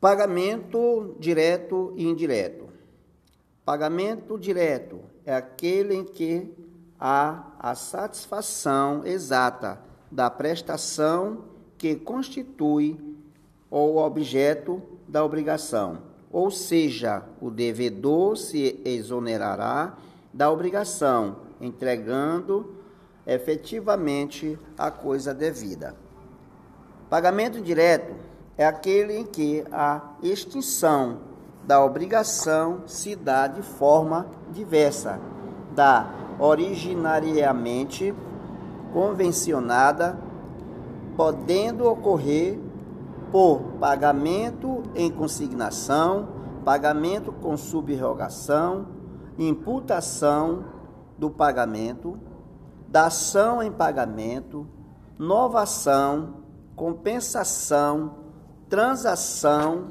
Pagamento direto e indireto. Pagamento direto é aquele em que há a satisfação exata da prestação que constitui o objeto da obrigação, ou seja, o devedor se exonerará da obrigação, entregando efetivamente a coisa devida. Pagamento direto é aquele em que a extinção da obrigação se dá de forma diversa da originariamente convencionada, podendo ocorrer por pagamento em consignação, pagamento com subrogação, imputação do pagamento, dação em pagamento, novação, compensação, transação,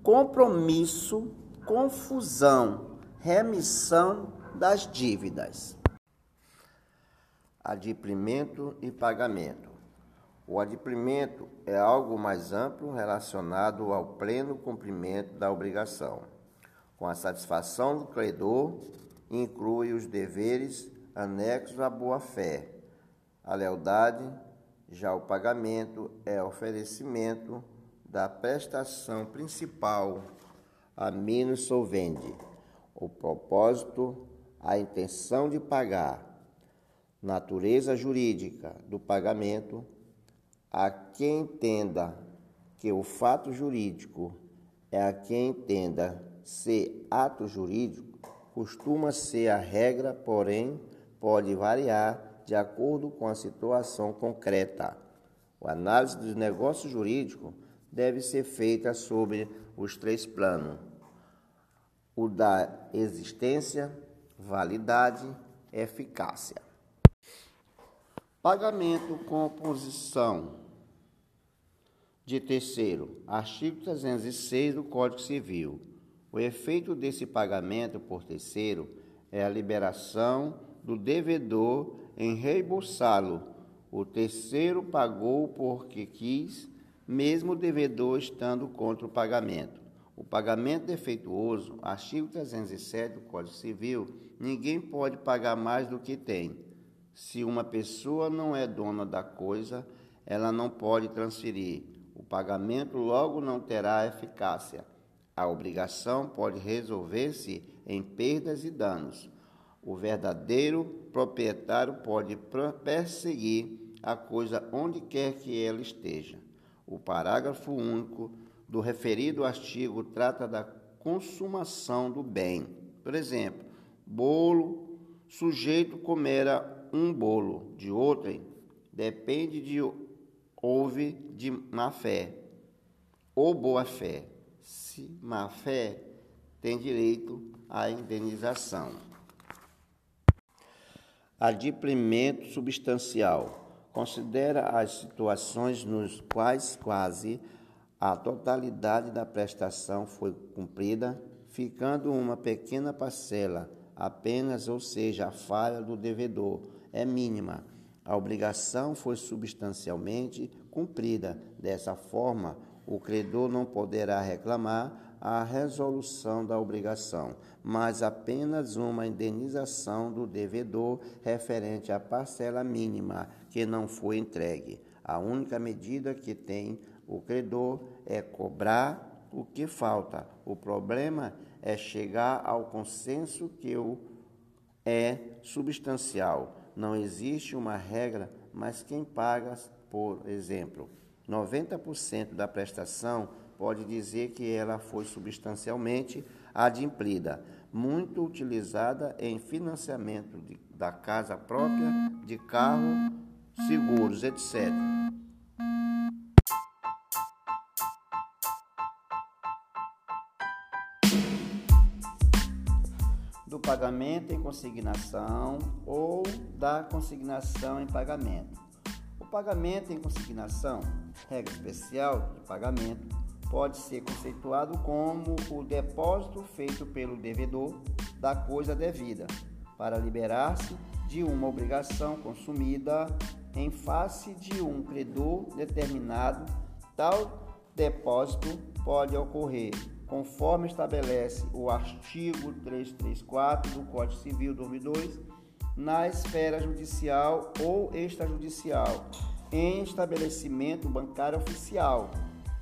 compromisso, confusão, remissão das dívidas. Adimplemento e pagamento. O adimplemento é algo mais amplo relacionado ao pleno cumprimento da obrigação. Com a satisfação do credor, inclui os deveres anexos à boa-fé, a lealdade, já o pagamento é oferecimento da prestação principal a menos solvente. O propósito, a intenção de pagar. Natureza jurídica do pagamento. A quem entenda que o fato jurídico é a quem entenda ser ato jurídico, costuma ser a regra, porém pode variar de acordo com a situação concreta. A análise do negócio jurídico deve ser feita sobre os três planos: o da existência, validade, eficácia. Pagamento com oposição de terceiro, artigo 306 do Código Civil. O efeito desse pagamento por terceiro é a liberação do devedor em reembolsá-lo. O terceiro pagou porque quis, mesmo o devedor estando contra o pagamento. O pagamento defeituoso, artigo 307 do Código Civil, ninguém pode pagar mais do que tem. Se uma pessoa não é dona da coisa, ela não pode transferir. O pagamento logo não terá eficácia. A obrigação pode resolver-se em perdas e danos. O verdadeiro proprietário pode perseguir a coisa onde quer que ela esteja. O parágrafo único do referido artigo trata da consumação do bem. Por exemplo, bolo, sujeito comera um bolo de outrem, depende de houve de má fé ou boa fé. Se má fé, tem direito à indenização. Adimplemento substancial. Considera as situações nos quais quase a totalidade da prestação foi cumprida, ficando uma pequena parcela apenas, ou seja, a falha do devedor é mínima. A obrigação foi substancialmente cumprida. Dessa forma, o credor não poderá reclamar a resolução da obrigação, mas apenas uma indenização do devedor referente à parcela mínima que não foi entregue. A única medida que tem o credor é cobrar o que falta. O problema é chegar ao consenso que o é substancial. Não existe uma regra, mas quem paga, por exemplo, 90% da prestação pode dizer que ela foi substancialmente adimplida, muito utilizada em financiamento de, da casa própria, de carro, seguros, etc. Do pagamento em consignação ou da consignação em pagamento. O pagamento em consignação, regra especial de pagamento, pode ser conceituado como o depósito feito pelo devedor da coisa devida para liberar-se de uma obrigação consumida em face de um credor determinado. Tal depósito pode ocorrer conforme estabelece o artigo 334 do Código Civil 2002, na esfera judicial ou extrajudicial, em estabelecimento bancário oficial,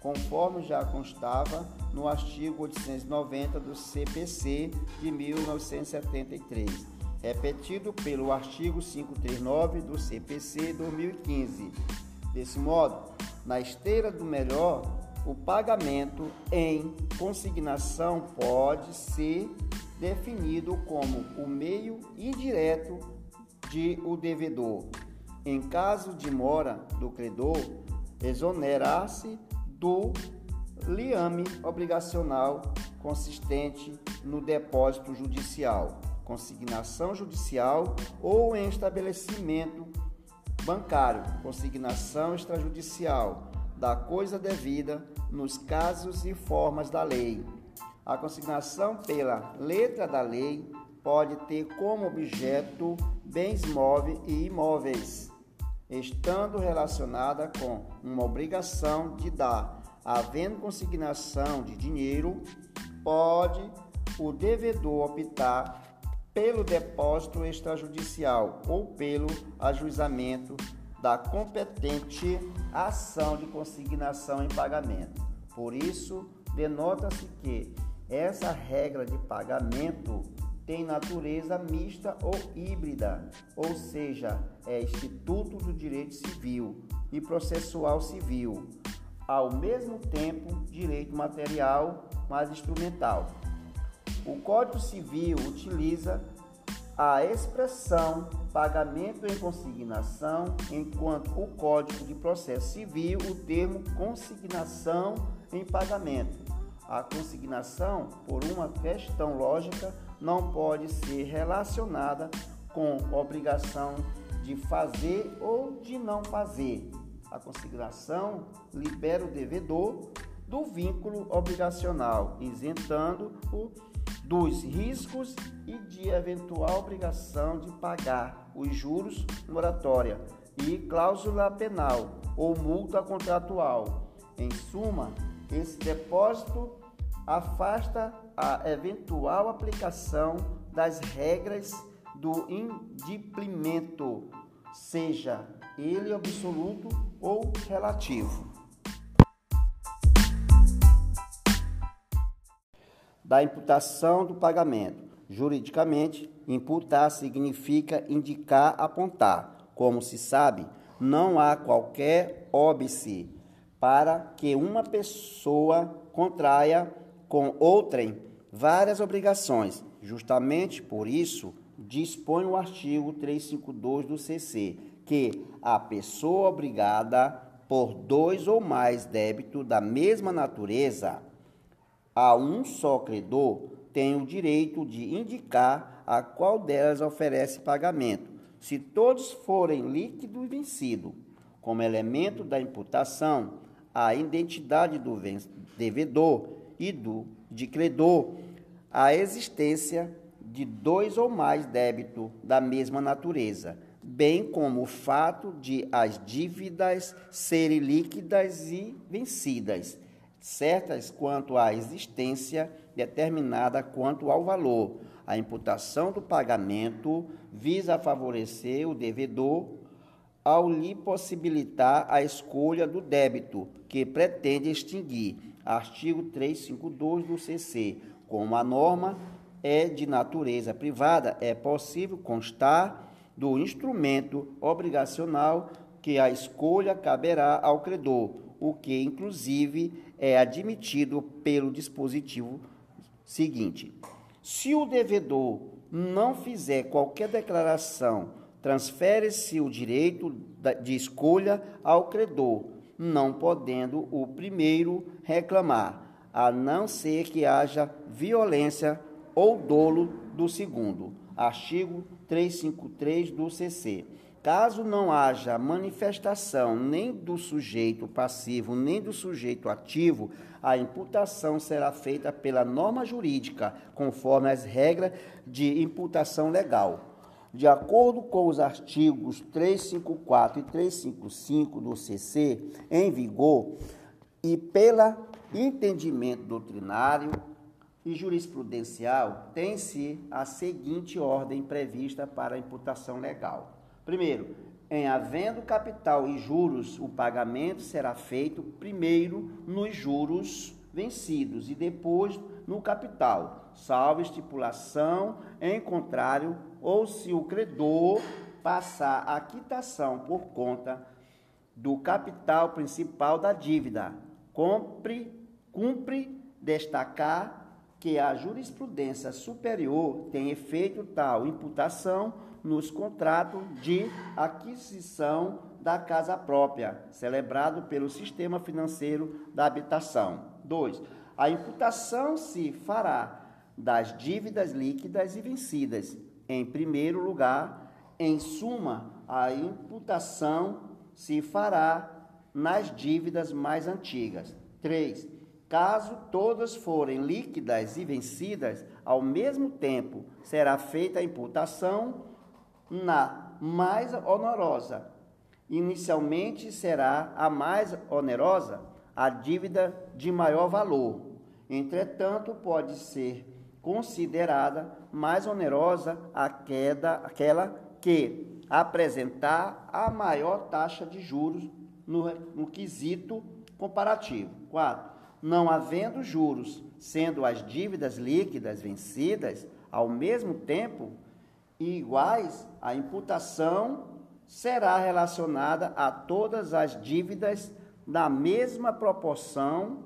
conforme já constava no artigo 890 do CPC de 1973, repetido pelo artigo 539 do CPC 2015. Desse modo, na esteira do melhor, o pagamento em consignação pode ser definido como o meio indireto de o devedor. Em caso de mora do credor, exonerar-se do liame obrigacional consistente no depósito judicial, consignação judicial ou em estabelecimento bancário, consignação extrajudicial da coisa devida nos casos e formas da lei. A consignação pela letra da lei pode ter como objeto bens móveis e imóveis, estando relacionada com uma obrigação de dar. Havendo consignação de dinheiro, pode o devedor optar pelo depósito extrajudicial ou pelo ajuizamento da competente ação de consignação em pagamento. Por isso, denota-se que essa regra de pagamento tem natureza mista ou híbrida, ou seja, é instituto do direito civil e processual civil, ao mesmo tempo direito material, mas instrumental. O Código Civil utiliza a expressão pagamento em consignação, enquanto o Código de Processo Civil o termo consignação em pagamento. A consignação, por uma questão lógica, não pode ser relacionada com obrigação de fazer ou de não fazer. A consignação libera o devedor do vínculo obrigacional, isentando-o dos riscos e de eventual obrigação de pagar os juros moratória e cláusula penal ou multa contratual. Em suma, esse depósito afasta a eventual aplicação das regras do indimplemento, seja ele absoluto ou relativo. Da imputação do pagamento. Juridicamente, imputar significa indicar, apontar. Como se sabe, não há qualquer óbice para que uma pessoa contraia com outrem várias obrigações. Justamente por isso, dispõe o artigo 352 do CC que a pessoa obrigada por dois ou mais débitos da mesma natureza a um só credor tem o direito de indicar a qual delas oferece pagamento, se todos forem líquido e vencido. Como elemento da imputação, a identidade do devedor e do de credor, a existência de dois ou mais débitos da mesma natureza, bem como o fato de as dívidas serem líquidas e vencidas certas quanto à existência, determinada quanto ao valor. A imputação do pagamento visa favorecer o devedor ao lhe possibilitar a escolha do débito que pretende extinguir. Artigo 352 do CC. Como a norma é de natureza privada, é possível constar do instrumento obrigacional que a escolha caberá ao credor, o que inclusive é admitido pelo dispositivo seguinte: se o devedor não fizer qualquer declaração, transfere-se o direito de escolha ao credor, não podendo o primeiro reclamar, a não ser que haja violência ou dolo do segundo. Artigo 353 do CC. Caso não haja manifestação nem do sujeito passivo, nem do sujeito ativo, a imputação será feita pela norma jurídica, conforme as regras de imputação legal. De acordo com os artigos 354 e 355 do CC em vigor, e pela entendimento doutrinário e jurisprudencial, tem-se a seguinte ordem prevista para a imputação legal. Primeiro, em havendo capital e juros, o pagamento será feito primeiro nos juros vencidos e depois no capital, salvo estipulação em contrário, ou se o credor passar a quitação por conta do capital principal da dívida. Cumpre, destacar que a jurisprudência superior tem efeito tal imputação nos contratos de aquisição da casa própria, celebrado pelo sistema financeiro da habitação. 2. A imputação se fará das dívidas líquidas e vencidas. Em primeiro lugar, em suma, a imputação se fará nas dívidas mais antigas. 3. Caso todas forem líquidas e vencidas, ao mesmo tempo será feita a imputação na mais onerosa. Inicialmente será a mais onerosa a dívida de maior valor. Entretanto, pode ser considerada mais onerosa a queda, aquela que apresentar a maior taxa de juros no, no quesito comparativo. 4. Não havendo juros, sendo as dívidas líquidas vencidas ao mesmo tempo iguais, a imputação será relacionada a todas as dívidas na mesma proporção.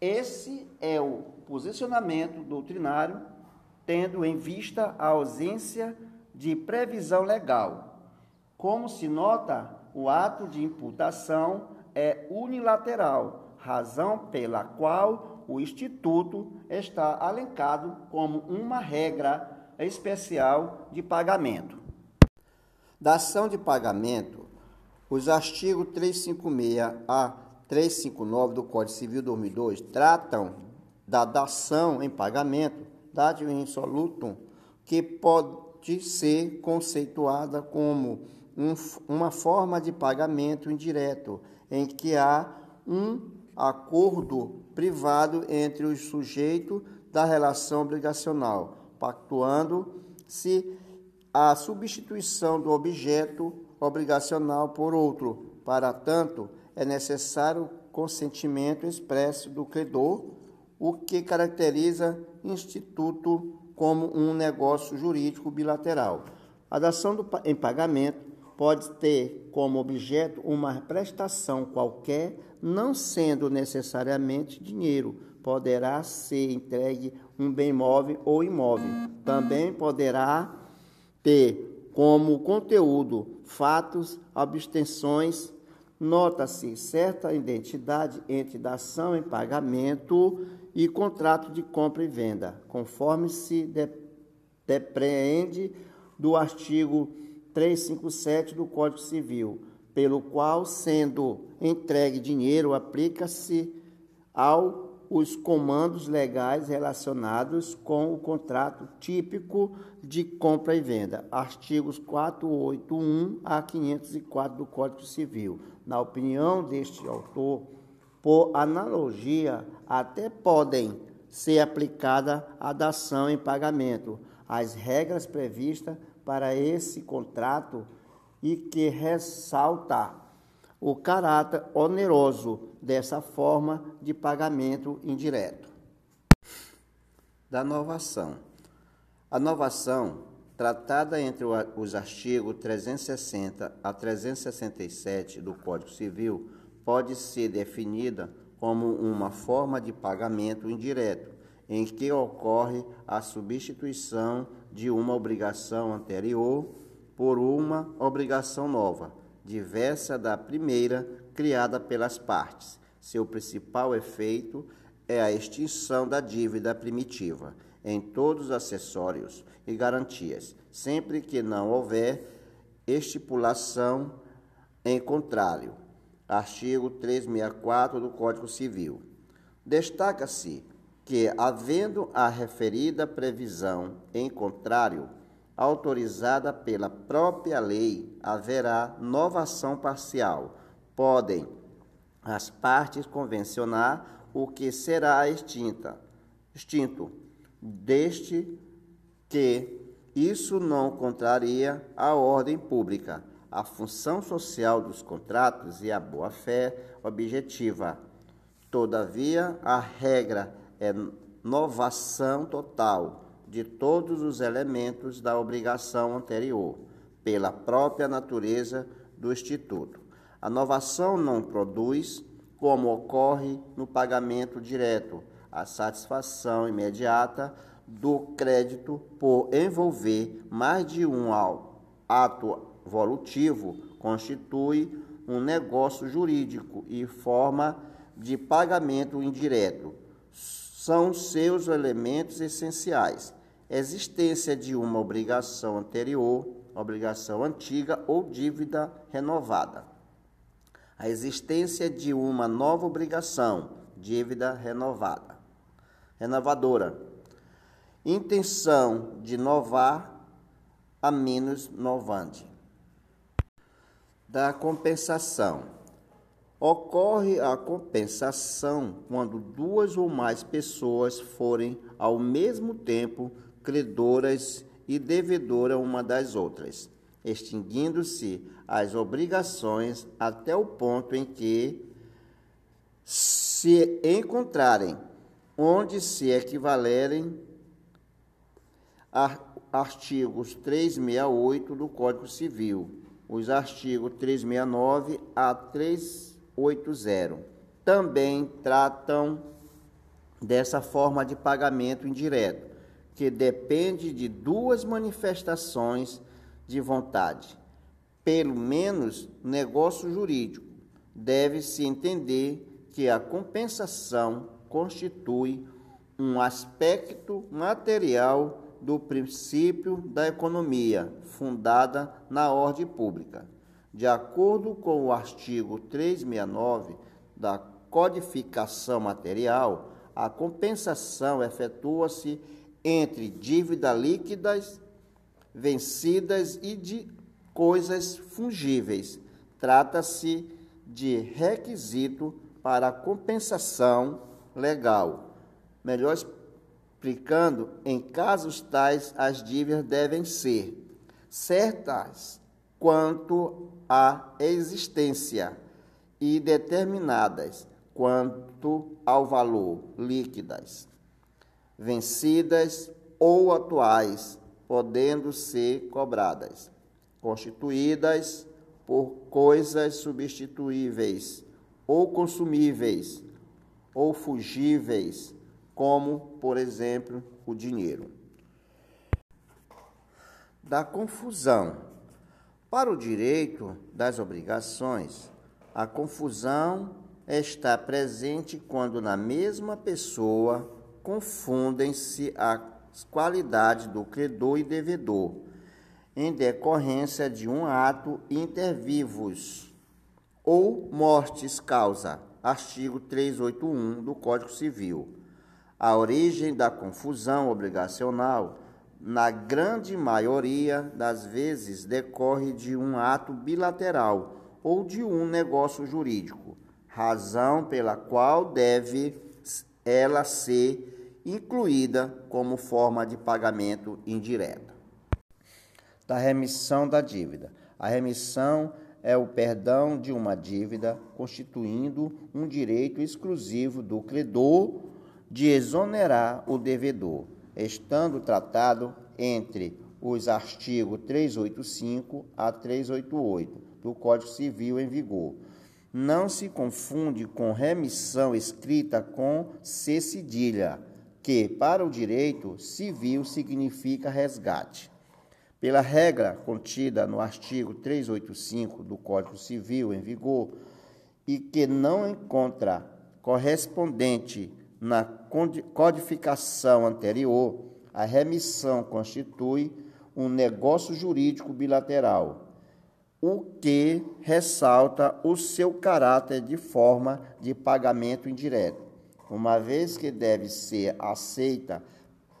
Esse é o posicionamento doutrinário, tendo em vista a ausência de previsão legal. Como se nota, o ato de imputação é unilateral, razão pela qual o Instituto está alencado como uma regra especial de pagamento. Da ação de pagamento, os artigos 356 a 359 do Código Civil 2002 tratam da dação em pagamento, dado insolutum, que pode ser conceituada como um, uma forma de pagamento indireto, em que há um acordo privado entre os sujeitos da relação obrigacional, pactuando-se a substituição do objeto obrigacional por outro. Para tanto, é necessário consentimento expresso do credor, o que caracteriza instituto como um negócio jurídico bilateral. A dação do, em pagamento pode ter como objeto uma prestação qualquer, não sendo necessariamente dinheiro. Poderá ser entregue um bem móvel ou imóvel. Também poderá ter como conteúdo fatos, abstenções, nota-se certa identidade entre dação em pagamento e contrato de compra e venda, conforme se de, depreende do artigo 357 do Código Civil, pelo qual, sendo entregue dinheiro, aplica-se ao os comandos legais relacionados com o contrato típico de compra e venda, artigos 481 a 504 do Código Civil. Na opinião deste autor, por analogia, até podem ser aplicada a dação em pagamento, as regras previstas para esse contrato e que ressalta o caráter oneroso dessa forma de pagamento indireto. Da novação. A novação, tratada entre os artigos 360 a 367 do Código Civil, pode ser definida como uma forma de pagamento indireto, em que ocorre a substituição de uma obrigação anterior por uma obrigação nova, diversa da primeira criada pelas partes. Seu principal efeito é a extinção da dívida primitiva em todos os acessórios e garantias, sempre que não houver estipulação em contrário. Artigo 364 do Código Civil. Destaca-se que, havendo a referida previsão em contrário, autorizada pela própria lei, haverá novação parcial. Podem as partes convencionar o que será extinta, extinto, deste que isso não contraria a ordem pública, a função social dos contratos e a boa-fé objetiva. Todavia, a regra é novação total de todos os elementos da obrigação anterior, pela própria natureza do Instituto. A novação não produz, como ocorre no pagamento direto, a satisfação imediata do crédito por envolver mais de um ato volutivo constitui um negócio jurídico e forma de pagamento indireto. São seus elementos essenciais. Existência de uma obrigação anterior, obrigação antiga ou dívida renovada. A existência de uma nova obrigação, dívida renovada. Renovadora intenção de novar a menos novante. Da compensação. Ocorre a compensação quando duas ou mais pessoas forem ao mesmo tempo credoras e devedoras uma das outras, extinguindo-se as obrigações até o ponto em que se encontrarem, onde se equivalerem artigos 368 do Código Civil, os artigos 369 a 380. Também tratam dessa forma de pagamento indireto, que depende de duas manifestações de vontade. Pelo menos negócio jurídico, deve-se entender que a compensação constitui um aspecto material do princípio da economia, fundada na ordem pública. De acordo com o artigo 369 da Codificação Material, a compensação efetua-se entre dívidas líquidas, vencidas e de coisas fungíveis. Trata-se de requisito para compensação legal. Melhor explicando, em casos tais, as dívidas devem ser certas quanto à existência e determinadas quanto ao valor, líquidas, vencidas ou atuais, podendo ser cobradas, constituídas por coisas substituíveis ou consumíveis ou fugíveis como, por exemplo, o dinheiro. Da confusão. Para o direito das obrigações, a confusão está presente quando na mesma pessoa confundem-se as qualidades do credor e devedor, em decorrência de um ato intervivos ou mortes causa, artigo 381 do Código Civil. A origem da confusão obrigacional, na grande maioria das vezes, decorre de um ato bilateral ou de um negócio jurídico, razão pela qual deve ela ser incluída como forma de pagamento indireta. Da remissão da dívida. A remissão é o perdão de uma dívida, constituindo um direito exclusivo do credor de exonerar o devedor, estando tratado entre os artigos 385 a 388 do Código Civil em vigor. Não se confunde com remissão escrita com C cedilha, que para o direito civil significa resgate. Pela regra contida no artigo 385 do Código Civil em vigor e que não encontra correspondente na codificação anterior, a remissão constitui um negócio jurídico bilateral, o que ressalta o seu caráter de forma de pagamento indireto, uma vez que deve ser aceita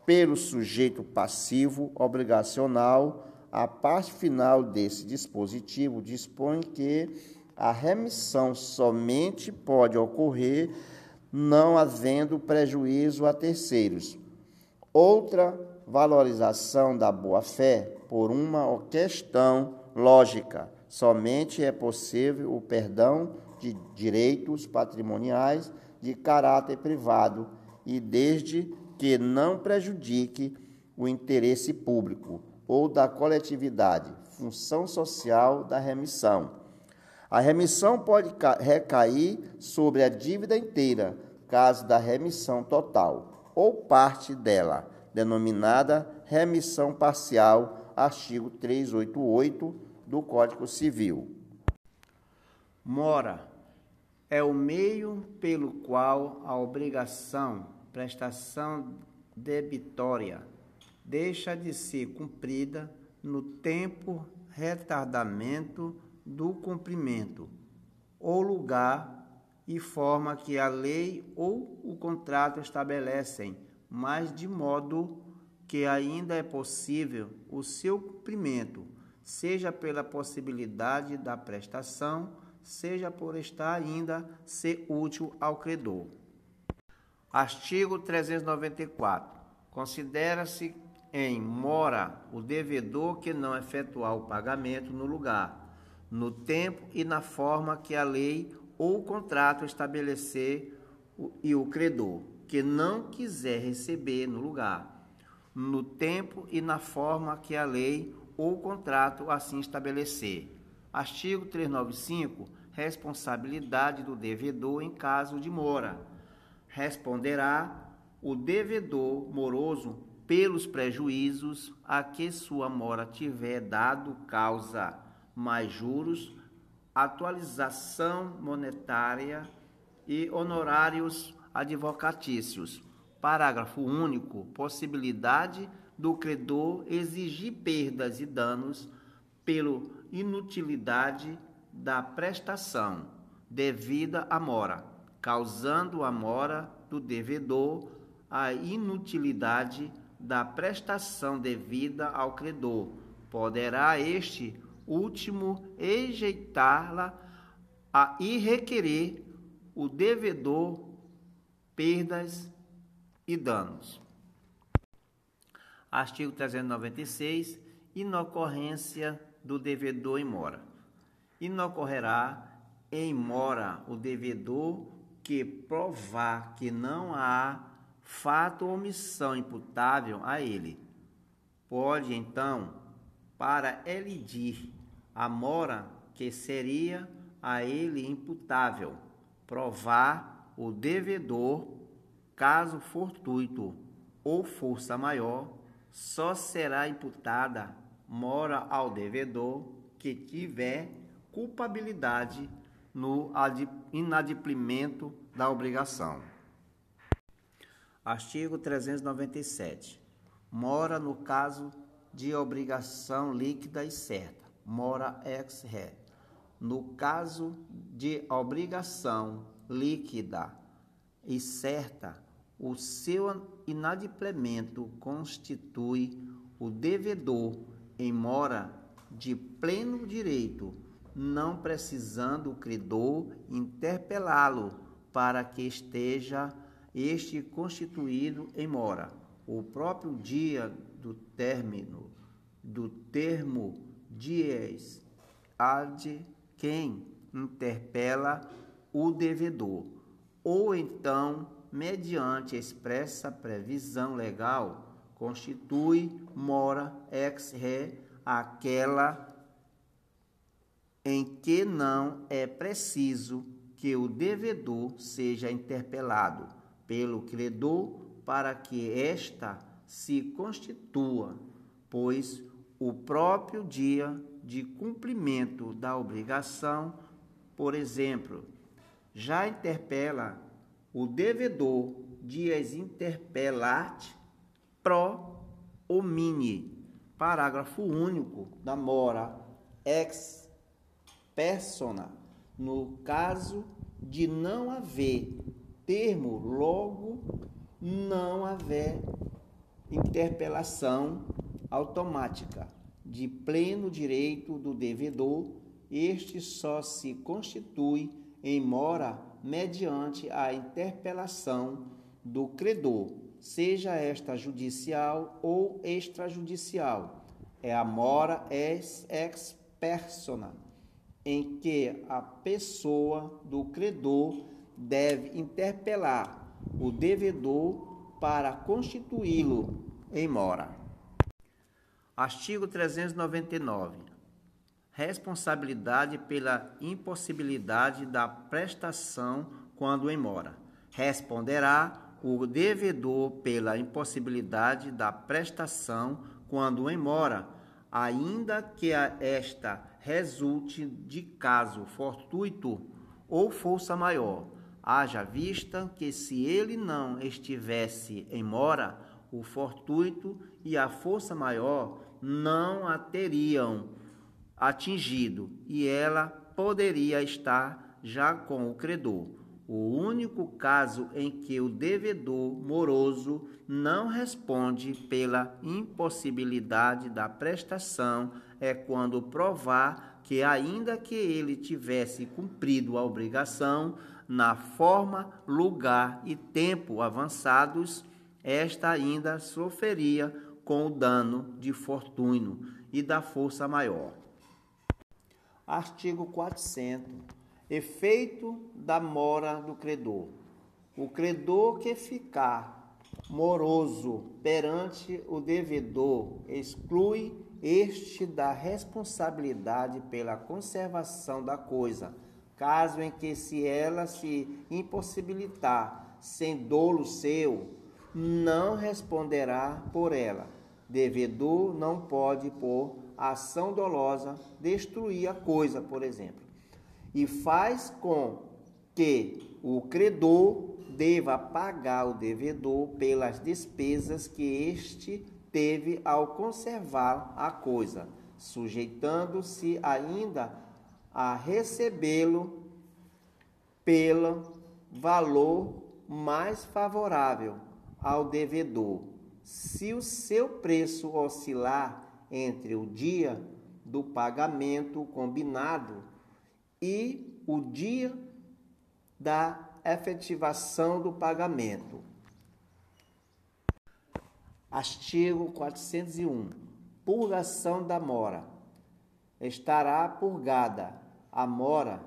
pelo sujeito passivo obrigacional. A parte final desse dispositivo dispõe que A remissão somente pode ocorrer não havendo prejuízo a terceiros. Outra valorização da boa-fé por uma questão lógica. Somente é possível o perdão de direitos patrimoniais de caráter privado e desde que não prejudique o interesse público ou da coletividade, função social da remissão. A remissão pode recair sobre a dívida inteira, caso da remissão total, ou parte dela, denominada remissão parcial, artigo 388 do Código Civil. Mora é o meio pelo qual a obrigação, prestação debitória, deixa de ser cumprida no tempo retardamento do cumprimento, ou lugar e forma que a lei ou o contrato estabelecem, mas de modo que ainda é possível o seu cumprimento, seja pela possibilidade da prestação, seja por estar ainda ser útil ao credor. Artigo 394. Considera-se em mora o devedor que não efetuar o pagamento no lugar, no tempo e na forma que a lei ou o contrato estabelecer e o credor que não quiser receber no lugar, no tempo e na forma que a lei ou o contrato assim estabelecer. Artigo 395. Responsabilidade do devedor em caso de mora. Responderá o devedor moroso pelos prejuízos a que sua mora tiver dado causa, mais juros, atualização monetária e honorários advocatícios. Parágrafo único. Possibilidade do credor exigir perdas e danos pela inutilidade da prestação devida à mora, causando a mora do devedor a inutilidade da prestação devida ao credor. Poderá este último ejeitá-la a e requerer o devedor perdas e danos. Artigo 396. Inocorrência do devedor em mora. Inocorrerá em mora o devedor que provar que não há fato ou omissão imputável a ele. Pode, então, para elidir a mora que seria a ele imputável, provar o devedor, caso fortuito ou força maior, só será imputada mora ao devedor que tiver culpabilidade no inadimplimento da obrigação. Artigo 397. Mora no caso de obrigação líquida e certa, mora ex re. No caso de obrigação líquida e certa, o seu inadimplemento constitui o devedor em mora de pleno direito, não precisando o credor interpelá-lo para que esteja este constituído em mora. O próprio dia do término do termo dies ad quem interpela o devedor, ou então, mediante expressa previsão legal, constitui mora ex re aquela em que não é preciso que o devedor seja interpelado pelo credor para que esta se constitua, pois o próprio dia de cumprimento da obrigação, por exemplo, já interpela o devedor dias interpelat pro homini, parágrafo único da mora ex persona, no caso de não haver termo logo não haver interpelação automática de pleno direito do devedor este só se constitui em mora mediante a interpelação do credor, seja esta judicial ou extrajudicial. É a mora ex, ex persona, em que a pessoa do credor deve interpelar o devedor para constituí-lo em mora. Artigo 399. Responsabilidade pela impossibilidade da prestação quando em mora. Responderá o devedor pela impossibilidade da prestação quando em mora, ainda que esta resulte de caso fortuito ou força maior, haja vista que se ele não estivesse em mora, o fortuito e a força maior não a teriam atingido e ela poderia estar já com o credor. O único caso em que o devedor moroso não responde pela impossibilidade da prestação é quando provar que, ainda que ele tivesse cumprido a obrigação, na forma, lugar e tempo avançados, esta ainda sofreria com o dano de fortuna e da força maior. Artigo 400. Efeito da mora do credor. O credor que ficar moroso perante o devedor exclui este da responsabilidade pela conservação da coisa, caso em que se ela se impossibilitar sem dolo seu, não responderá por ela. Devedor não pode, por ação dolosa, destruir a coisa, por exemplo. E faz com que o credor deva pagar o devedor pelas despesas que este teve ao conservar a coisa, sujeitando-se ainda a recebê-lo pelo valor mais favorável ao devedor, se o seu preço oscilar entre o dia do pagamento combinado e o dia da efetivação do pagamento. Artigo 401. Purgação da mora. Estará purgada a mora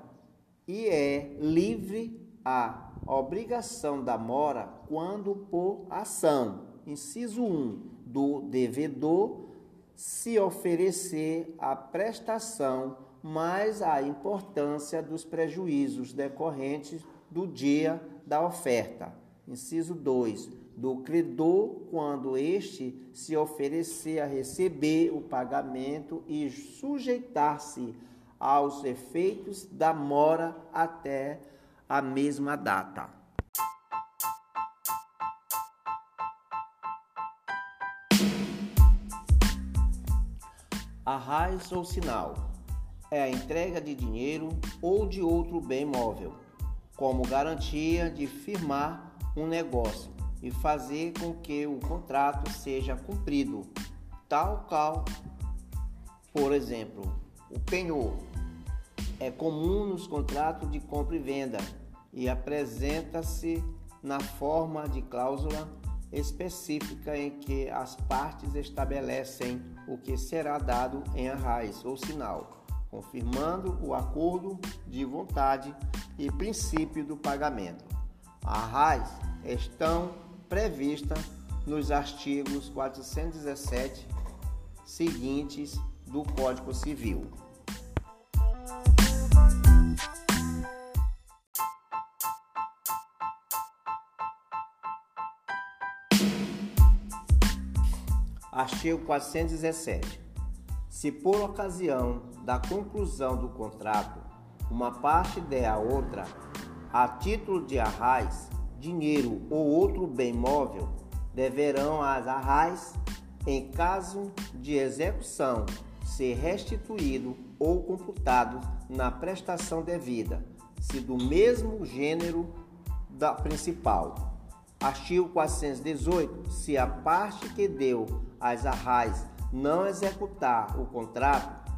e é livre a obrigação da mora quando por ação, inciso 1, do devedor se oferecer a prestação mais a importância dos prejuízos decorrentes do dia da oferta. Inciso 2, do credor quando este se oferecer a receber o pagamento e sujeitar-se aos efeitos da mora até a mesma data. Arraiz ou sinal é a entrega de dinheiro ou de outro bem móvel, como garantia de firmar um negócio e fazer com que o contrato seja cumprido, tal qual, por exemplo, o penhor. É comum nos contratos de compra e venda e apresenta-se na forma de cláusula específica em que as partes estabelecem o que será dado em arraiz ou sinal, confirmando o acordo de vontade e princípio do pagamento. Arraiz estão previstas nos artigos 417 seguintes do Código Civil. Artigo 417. Se por ocasião da conclusão do contrato uma parte der à outra, a título de arrais, dinheiro ou outro bem móvel, deverão as arrais, em caso de execução, ser restituído ou computado na prestação devida, se do mesmo gênero da principal Artigo 418. Se a parte que deu as arrais não executar o contrato,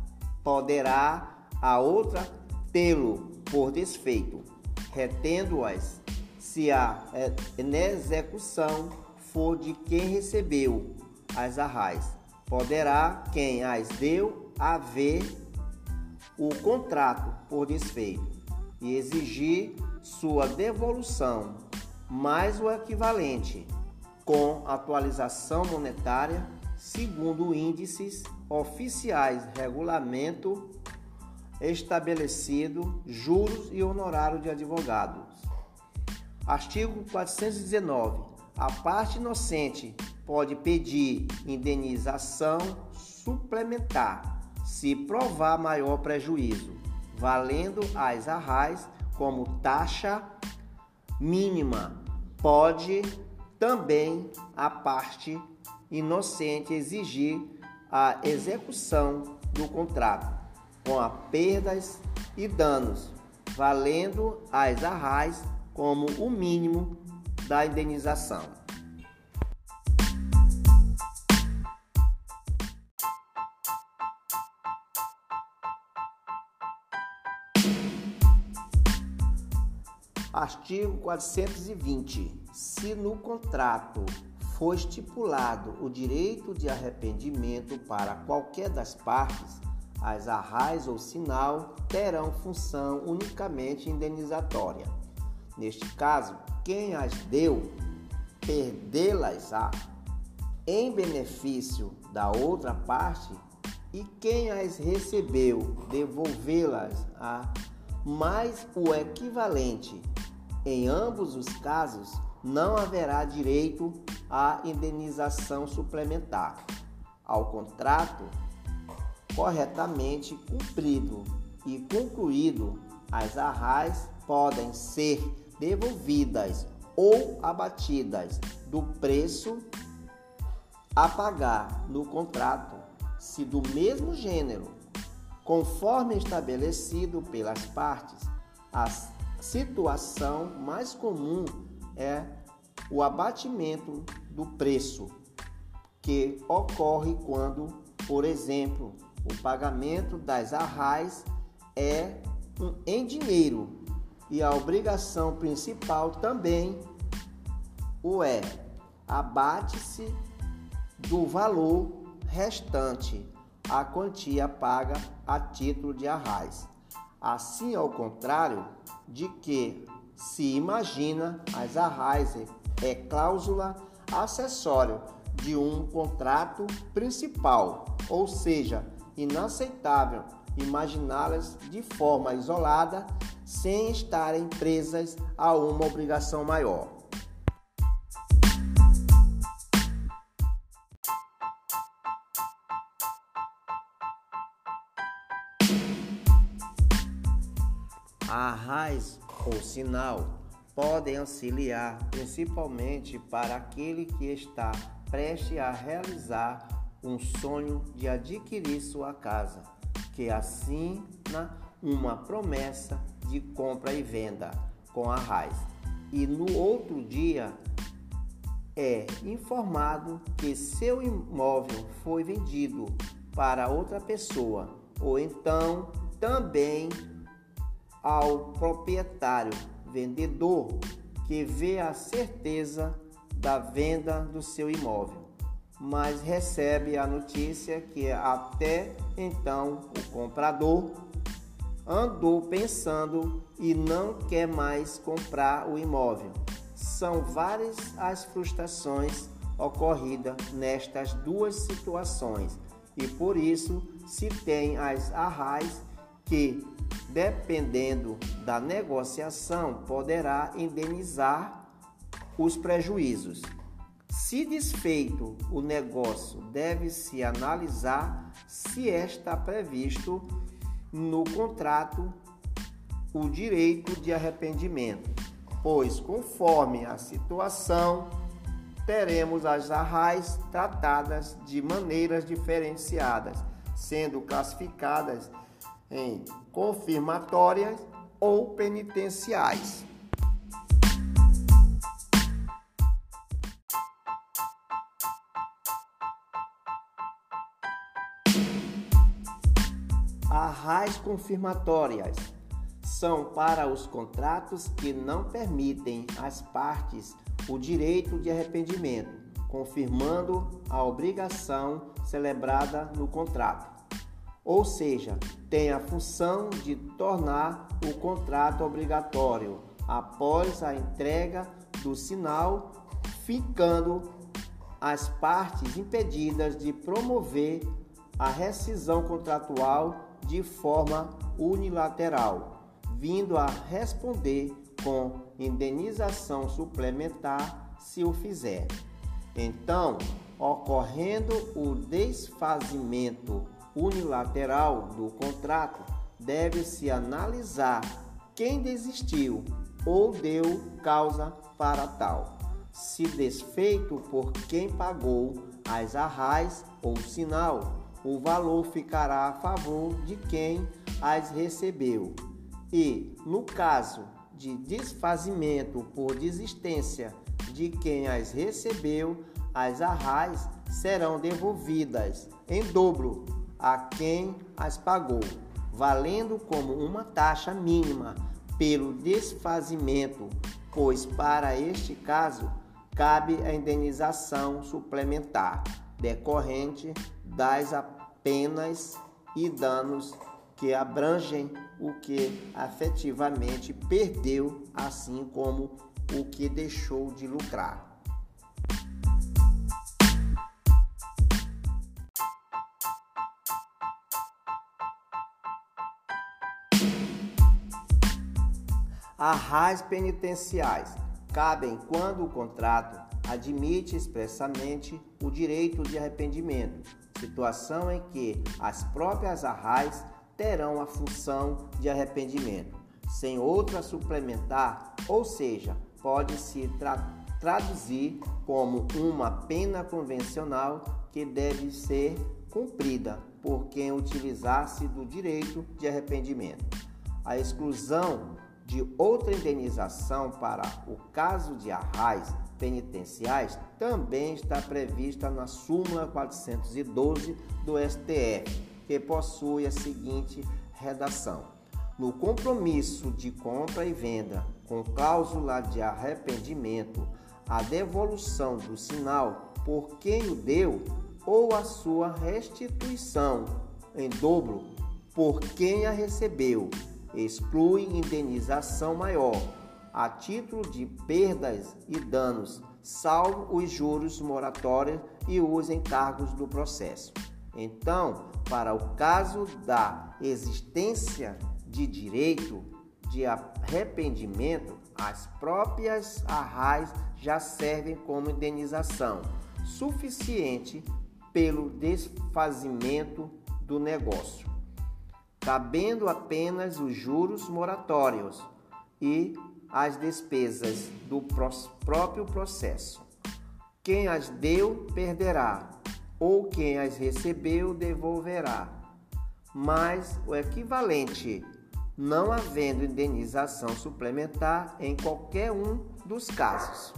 poderá a outra tê-lo por desfeito, retendo-as se a execução for de quem recebeu as arrais. Poderá quem as deu haver o contrato por desfeito e exigir sua devolução, mais o equivalente, com atualização monetária, segundo índices oficiais, regulamento estabelecido, juros e honorário de advogados. Artigo 419. A parte inocente pode pedir indenização suplementar se provar maior prejuízo, valendo as arrais como taxa mínima. Pode também a parte inocente exigir a execução do contrato com a perdas e danos, valendo as arrais como o mínimo da indenização. Artigo 420. Se no contrato for estipulado o direito de arrependimento para qualquer das partes, as arrais ou sinal terão função unicamente indenizatória. Neste caso, quem as deu, perdê-las-á em benefício da outra parte e quem as recebeu, devolvê-las-á mais o equivalente. Em ambos os casos, não haverá direito à indenização suplementar. Ao contrato, corretamente cumprido e concluído, as arrais podem ser devolvidas ou abatidas do preço a pagar no contrato, se do mesmo gênero, conforme estabelecido pelas partes. A situação mais comum é o abatimento do preço, que ocorre quando, por exemplo, o pagamento das arrais é em dinheiro e a obrigação principal também o é. Abate-se do valor restante a quantia paga a título de arrais. Assim, ao contrário de que se imagina, as arrais é cláusula acessória de um contrato principal, ou seja, inaceitável imaginá-las de forma isolada sem estarem presas a uma obrigação maior. A raiz ou sinal podem auxiliar principalmente para aquele que está prestes a realizar um sonho de adquirir sua casa, que assina uma promessa de compra e venda com a raiz. E no outro dia é informado que seu imóvel foi vendido para outra pessoa, ou então também ao proprietário vendedor que vê a certeza da venda do seu imóvel mas recebe a notícia que até então o comprador andou pensando e não quer mais comprar o imóvel. São várias as frustrações ocorridas nestas duas situações e por isso se tem as arrais que, dependendo da negociação, poderá indenizar os prejuízos. Se desfeito o negócio, deve-se analisar se está previsto no contrato o direito de arrependimento, pois, conforme a situação, teremos as arrais tratadas de maneiras diferenciadas, sendo classificadas em confirmatórias ou penitenciais. Arrais confirmatórias são para os contratos que não permitem às partes o direito de arrependimento, confirmando a obrigação celebrada no contrato. Ou seja, tem a função de tornar o contrato obrigatório após a entrega do sinal, ficando as partes impedidas de promover a rescisão contratual de forma unilateral, vindo a responder com indenização suplementar se o fizer. Então, ocorrendo o desfazimento unilateral do contrato, deve-se analisar quem desistiu ou deu causa para tal. Se desfeito por quem pagou as arrais ou sinal, o valor ficará a favor de quem as recebeu. E, no caso de desfazimento por desistência de quem as recebeu, as arrais serão devolvidas em dobro a quem as pagou, valendo como uma taxa mínima pelo desfazimento, pois para este caso cabe a indenização suplementar decorrente das apenas e danos que abrangem o que afetivamente perdeu, assim como o que deixou de lucrar. Arrais penitenciais cabem quando o contrato admite expressamente o direito de arrependimento, situação em que as próprias arrais terão a função de arrependimento, sem outra suplementar, ou seja, pode-se tra traduzir como uma pena convencional que deve ser cumprida por quem utilizasse do direito de arrependimento. A exclusão de outra indenização para o caso de arrais penitenciais também está prevista na súmula 412 do STF, que possui a seguinte redação: No compromisso de compra e venda com cláusula de arrependimento, a devolução do sinal por quem o deu ou a sua restituição em dobro por quem a recebeu exclui indenização maior, a título de perdas e danos, salvo os juros moratórios e os encargos do processo. Então, para o caso da existência de direito de arrependimento, as próprias arrais já servem como indenização suficiente pelo desfazimento do negócio cabendo apenas os juros moratórios e as despesas do próprio processo. Quem as deu perderá, ou quem as recebeu devolverá. Mas o equivalente, não havendo indenização suplementar em qualquer um dos casos.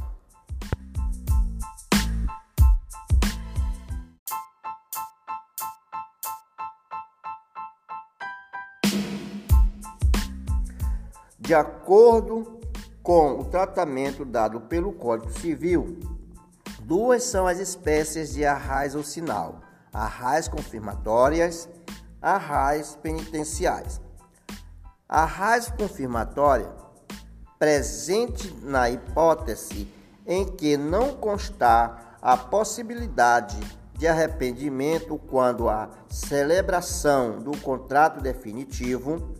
De acordo com o tratamento dado pelo Código Civil, duas são as espécies de arrais ou sinal: arrais confirmatórias, arrais penitenciais. Arrais confirmatória presente na hipótese em que não constar a possibilidade de arrependimento quando a celebração do contrato definitivo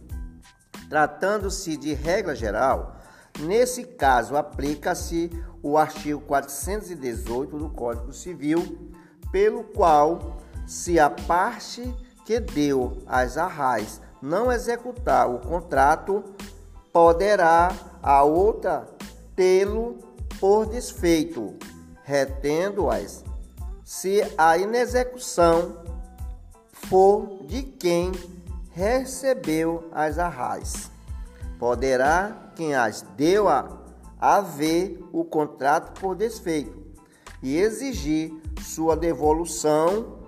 Tratando-se de regra geral, nesse caso aplica-se o artigo 418 do Código Civil, pelo qual, se a parte que deu as arrais não executar o contrato, poderá a outra tê-lo por desfeito, retendo-as, se a inexecução for de quem recebeu as arrais. Poderá quem as deu a haver o contrato por desfeito e exigir sua devolução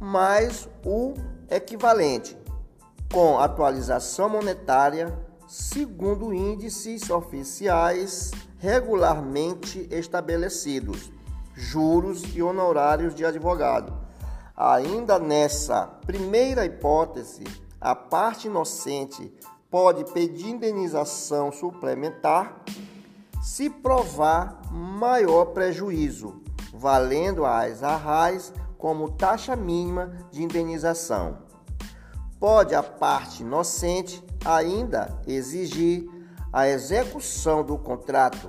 mais o equivalente. com atualização monetária segundo índices oficiais regularmente estabelecidos, juros e honorários de advogado. Ainda nessa primeira hipótese, a parte inocente pode pedir indenização suplementar se provar maior prejuízo, valendo as arrais como taxa mínima de indenização. Pode a parte inocente ainda exigir a execução do contrato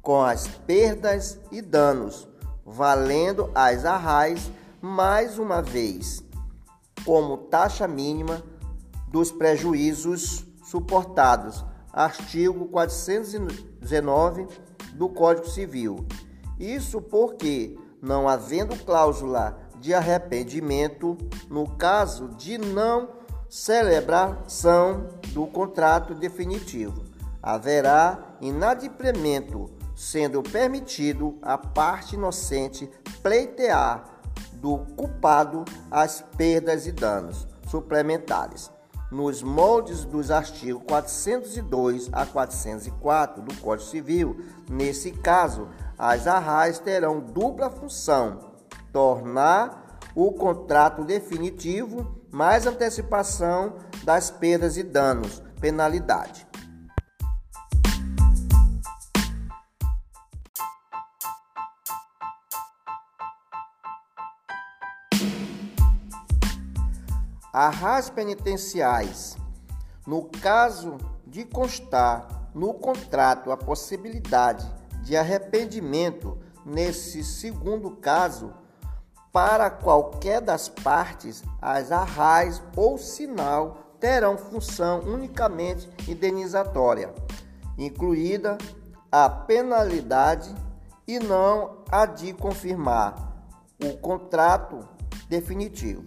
com as perdas e danos, valendo as arrais mais uma vez como taxa mínima dos prejuízos suportados. Artigo 419 do Código Civil. Isso porque, não havendo cláusula de arrependimento no caso de não celebração do contrato definitivo. Haverá inadimplemento, sendo permitido a parte inocente pleitear do culpado as perdas e danos suplementares. Nos moldes dos artigos 402 a 404 do Código Civil, nesse caso, as arrais terão dupla função: tornar o contrato definitivo mais antecipação das perdas e danos, penalidade. Arras penitenciais. No caso de constar no contrato a possibilidade de arrependimento, nesse segundo caso, para qualquer das partes, as arrais ou sinal terão função unicamente indenizatória, incluída a penalidade e não a de confirmar o contrato definitivo,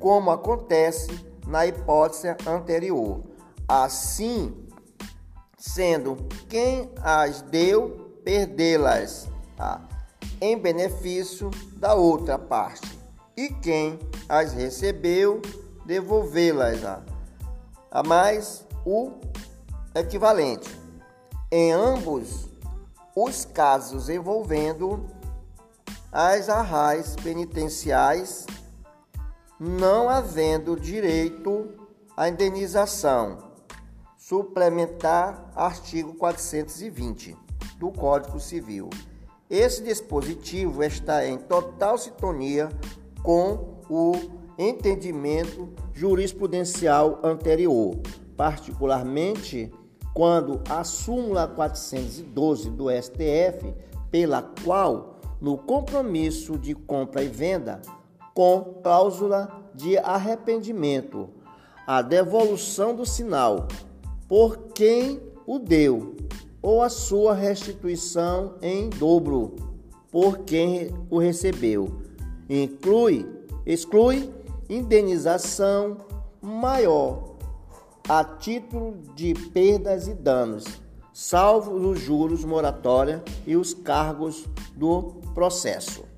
como acontece na hipótese anterior. Assim, sendo quem as deu, perdê-las. Tá? em benefício da outra parte, e quem as recebeu devolvê-las a, a mais o equivalente. Em ambos os casos envolvendo as arrais penitenciais, não havendo direito à indenização. Suplementar artigo 420 do Código Civil. Esse dispositivo está em total sintonia com o entendimento jurisprudencial anterior, particularmente quando a súmula 412 do STF, pela qual, no compromisso de compra e venda, com cláusula de arrependimento, a devolução do sinal por quem o deu ou a sua restituição em dobro por quem o recebeu. Inclui, exclui indenização maior a título de perdas e danos, salvo os juros moratória e os cargos do processo.